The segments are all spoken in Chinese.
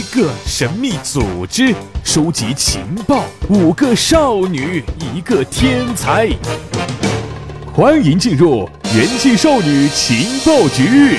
一个神秘组织，收集情报；五个少女，一个天才。欢迎进入元气少女情报局。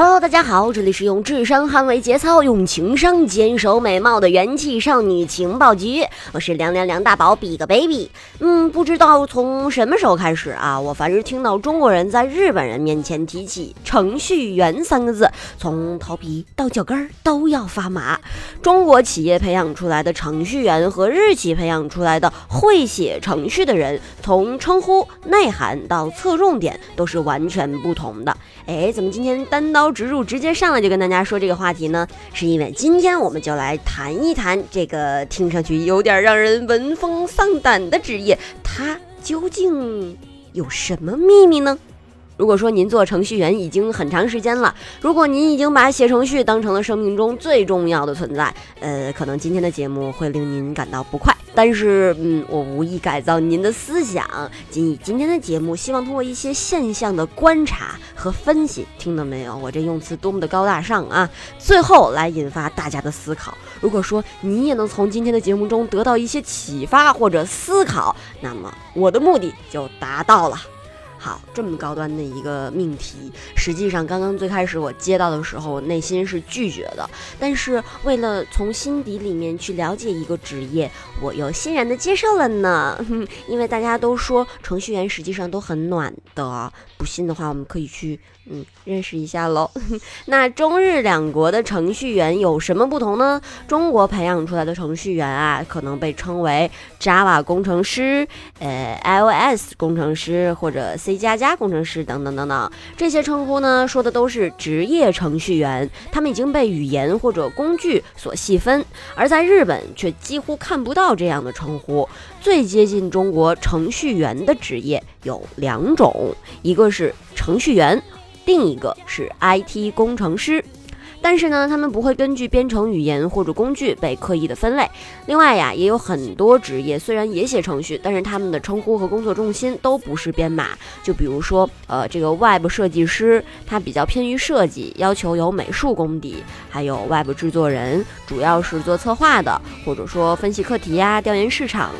Hello，大家好，这里是用智商捍卫节操，用情商坚守美貌的元气少女情报局，我是凉凉凉大宝比个 baby。嗯，不知道从什么时候开始啊，我凡是听到中国人在日本人面前提起程序员三个字，从头皮到脚跟都要发麻。中国企业培养出来的程序员和日企培养出来的会写程序的人，从称呼、内涵到侧重点都是完全不同的。哎，怎么今天单刀直入，直接上来就跟大家说这个话题呢？是因为今天我们就来谈一谈这个听上去有点让人闻风丧胆的职业，它究竟有什么秘密呢？如果说您做程序员已经很长时间了，如果您已经把写程序当成了生命中最重要的存在，呃，可能今天的节目会令您感到不快。但是，嗯，我无意改造您的思想，仅以今天的节目，希望通过一些现象的观察和分析，听到没有？我这用词多么的高大上啊！最后来引发大家的思考。如果说你也能从今天的节目中得到一些启发或者思考，那么我的目的就达到了。好，这么高端的一个命题，实际上刚刚最开始我接到的时候，内心是拒绝的。但是为了从心底里面去了解一个职业，我又欣然的接受了呢。因为大家都说程序员实际上都很暖的，不信的话，我们可以去嗯认识一下喽。那中日两国的程序员有什么不同呢？中国培养出来的程序员啊，可能被称为 Java 工程师、呃 iOS 工程师或者。C 加加工程师等等等等，这些称呼呢，说的都是职业程序员，他们已经被语言或者工具所细分，而在日本却几乎看不到这样的称呼。最接近中国程序员的职业有两种，一个是程序员，另一个是 IT 工程师。但是呢，他们不会根据编程语言或者工具被刻意的分类。另外呀，也有很多职业虽然也写程序，但是他们的称呼和工作重心都不是编码。就比如说，呃，这个 Web 设计师，他比较偏于设计，要求有美术功底；还有 Web 制作人，主要是做策划的，或者说分析课题呀、调研市场。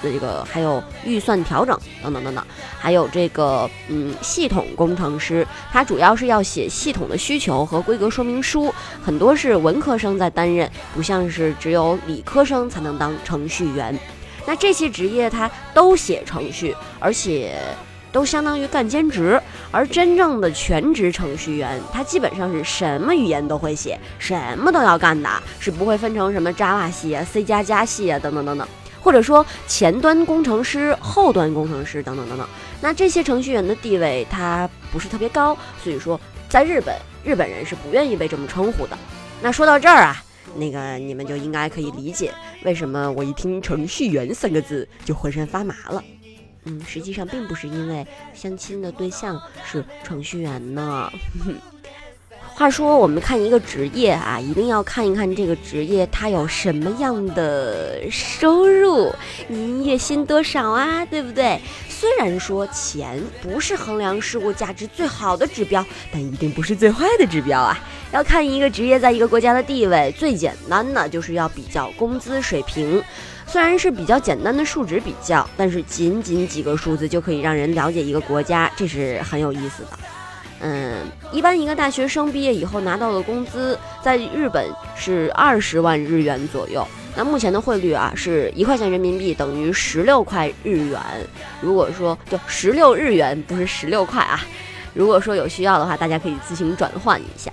的这个还有预算调整等等等等，还有这个嗯系统工程师，他主要是要写系统的需求和规格说明书，很多是文科生在担任，不像是只有理科生才能当程序员。那这些职业他都写程序，而且都相当于干兼职，而真正的全职程序员，他基本上是什么语言都会写，什么都要干的，是不会分成什么 Java 系啊、C 加加系啊等等等等。或者说前端工程师、后端工程师等等等等，那这些程序员的地位他不是特别高，所以说在日本，日本人是不愿意被这么称呼的。那说到这儿啊，那个你们就应该可以理解为什么我一听程序员三个字就浑身发麻了。嗯，实际上并不是因为相亲的对象是程序员呢。话说，我们看一个职业啊，一定要看一看这个职业它有什么样的收入，您月薪多少啊？对不对？虽然说钱不是衡量事物价值最好的指标，但一定不是最坏的指标啊。要看一个职业在一个国家的地位，最简单的就是要比较工资水平。虽然是比较简单的数值比较，但是仅仅几个数字就可以让人了解一个国家，这是很有意思的。嗯，一般一个大学生毕业以后拿到的工资，在日本是二十万日元左右。那目前的汇率啊，是一块钱人民币等于十六块日元。如果说就十六日元，不是十六块啊。如果说有需要的话，大家可以自行转换一下。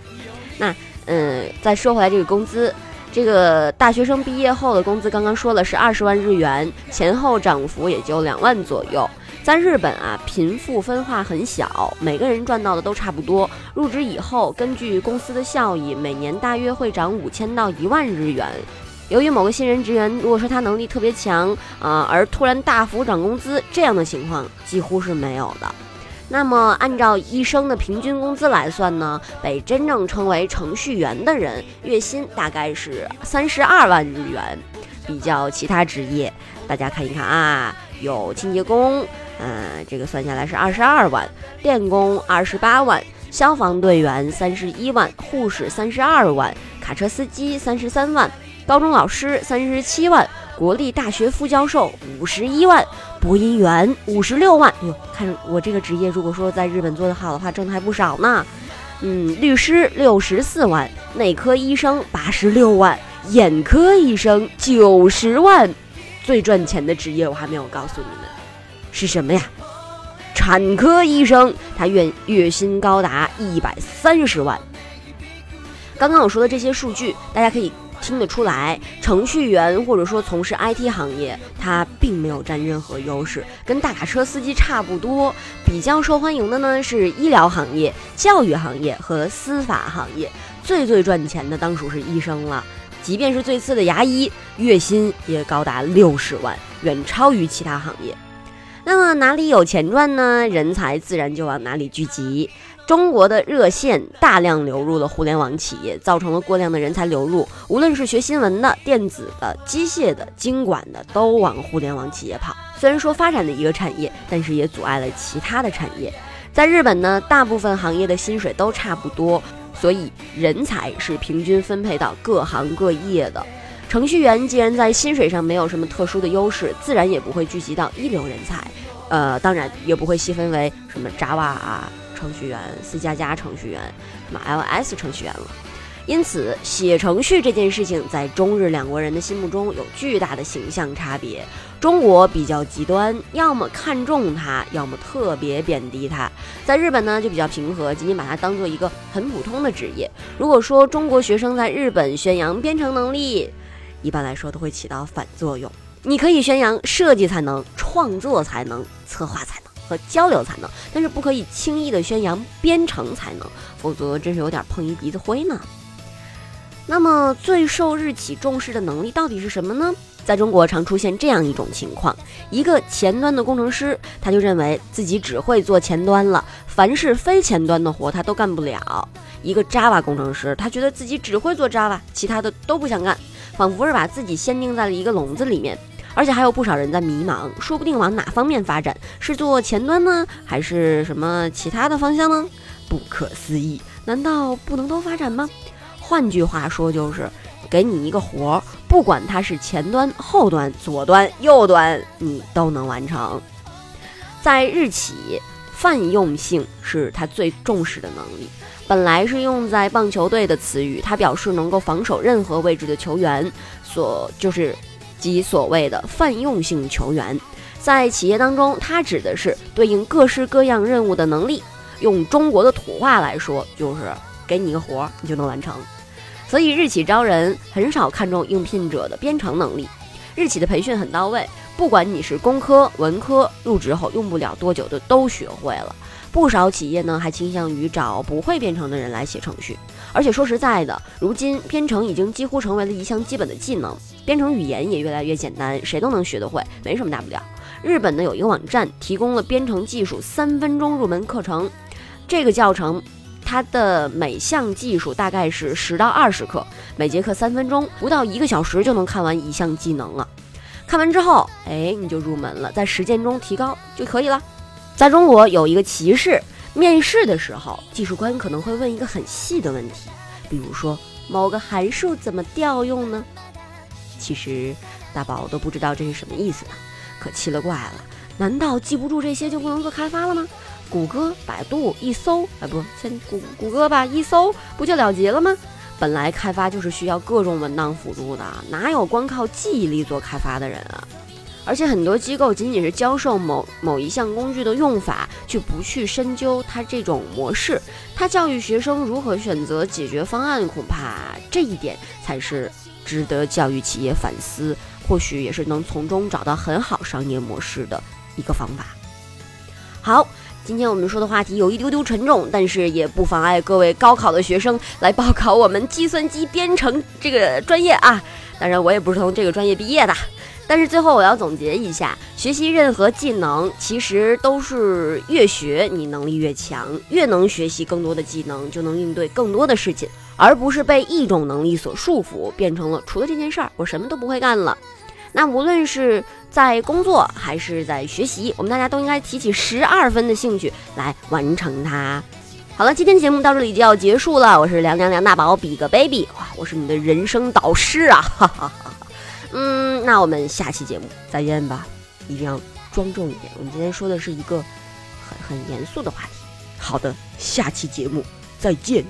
那嗯，再说回来这个工资，这个大学生毕业后的工资，刚刚说了是二十万日元，前后涨幅也就两万左右。在日本啊，贫富分化很小，每个人赚到的都差不多。入职以后，根据公司的效益，每年大约会涨五千到一万日元。由于某个新人职员，如果说他能力特别强啊，而突然大幅涨工资，这样的情况几乎是没有的。那么，按照医生的平均工资来算呢，被真正称为程序员的人，月薪大概是三十二万日元。比较其他职业，大家看一看啊，有清洁工。嗯，这个算下来是二十二万，电工二十八万，消防队员三十一万，护士三十二万，卡车司机三十三万，高中老师三十七万，国立大学副教授五十一万，播音员五十六万。哟，看我这个职业，如果说在日本做得好的话，挣的还不少呢。嗯，律师六十四万，内科医生八十六万，眼科医生九十万。最赚钱的职业我还没有告诉你们，是什么呀？产科医生，他月月薪高达一百三十万。刚刚我说的这些数据，大家可以听得出来，程序员或者说从事 IT 行业，他并没有占任何优势，跟大卡车司机差不多。比较受欢迎的呢是医疗行业、教育行业和司法行业，最最赚钱的当属是医生了。即便是最次的牙医，月薪也高达六十万，远超于其他行业。那么哪里有钱赚呢？人才自然就往哪里聚集。中国的热线大量流入了互联网企业，造成了过量的人才流入。无论是学新闻的、电子的、机械的、经管的，都往互联网企业跑。虽然说发展的一个产业，但是也阻碍了其他的产业。在日本呢，大部分行业的薪水都差不多。所以，人才是平均分配到各行各业的。程序员既然在薪水上没有什么特殊的优势，自然也不会聚集到一流人才。呃，当然也不会细分为什么 Java 程序员、C 加加程序员、什么 LS 程序员了。因此，写程序这件事情在中日两国人的心目中有巨大的形象差别。中国比较极端，要么看重它，要么特别贬低它。在日本呢，就比较平和，仅仅把它当做一个很普通的职业。如果说中国学生在日本宣扬编程能力，一般来说都会起到反作用。你可以宣扬设计才能、创作才能、策划才能和交流才能，但是不可以轻易的宣扬编程才能，否则真是有点碰一鼻子灰呢。那么最受日企重视的能力到底是什么呢？在中国常出现这样一种情况：一个前端的工程师，他就认为自己只会做前端了，凡是非前端的活他都干不了；一个 Java 工程师，他觉得自己只会做 Java，其他的都不想干，仿佛是把自己限定在了一个笼子里面。而且还有不少人在迷茫，说不定往哪方面发展，是做前端呢，还是什么其他的方向呢？不可思议，难道不能都发展吗？换句话说，就是给你一个活儿，不管它是前端、后端、左端、右端，你都能完成。在日企，泛用性是他最重视的能力。本来是用在棒球队的词语，它表示能够防守任何位置的球员，所就是即所谓的泛用性球员。在企业当中，它指的是对应各式各样任务的能力。用中国的土话来说，就是给你一个活儿，你就能完成。所以日企招人很少看重应聘者的编程能力，日企的培训很到位，不管你是工科、文科，入职后用不了多久就都学会了。不少企业呢还倾向于找不会编程的人来写程序，而且说实在的，如今编程已经几乎成为了一项基本的技能，编程语言也越来越简单，谁都能学得会，没什么大不了。日本呢有一个网站提供了编程技术三分钟入门课程，这个教程。它的每项技术大概是十到二十课，每节课三分钟，不到一个小时就能看完一项技能了。看完之后，哎，你就入门了，在实践中提高就可以了。在中国有一个歧视，面试的时候，技术官可能会问一个很细的问题，比如说某个函数怎么调用呢？其实大宝都不知道这是什么意思呢，可奇了怪了，难道记不住这些就不能做开发了吗？谷歌、百度一搜，哎，不，先谷谷歌吧，一搜不就了结了吗？本来开发就是需要各种文档辅助的，哪有光靠记忆力做开发的人啊？而且很多机构仅仅是教授某某一项工具的用法，却不去深究它这种模式，他教育学生如何选择解决方案，恐怕这一点才是值得教育企业反思，或许也是能从中找到很好商业模式的一个方法。好。今天我们说的话题有一丢丢沉重，但是也不妨碍各位高考的学生来报考我们计算机编程这个专业啊。当然，我也不是从这个专业毕业的。但是最后我要总结一下：学习任何技能，其实都是越学你能力越强，越能学习更多的技能，就能应对更多的事情，而不是被一种能力所束缚，变成了除了这件事儿，我什么都不会干了。那无论是在工作还是在学习，我们大家都应该提起十二分的兴趣来完成它。好了，今天节目到这里就要结束了。我是凉凉梁大宝，比个 baby，哇，我是你的人生导师啊！哈哈哈哈。嗯，那我们下期节目再见吧，一定要庄重一点。我们今天说的是一个很很严肃的话题。好的，下期节目再见。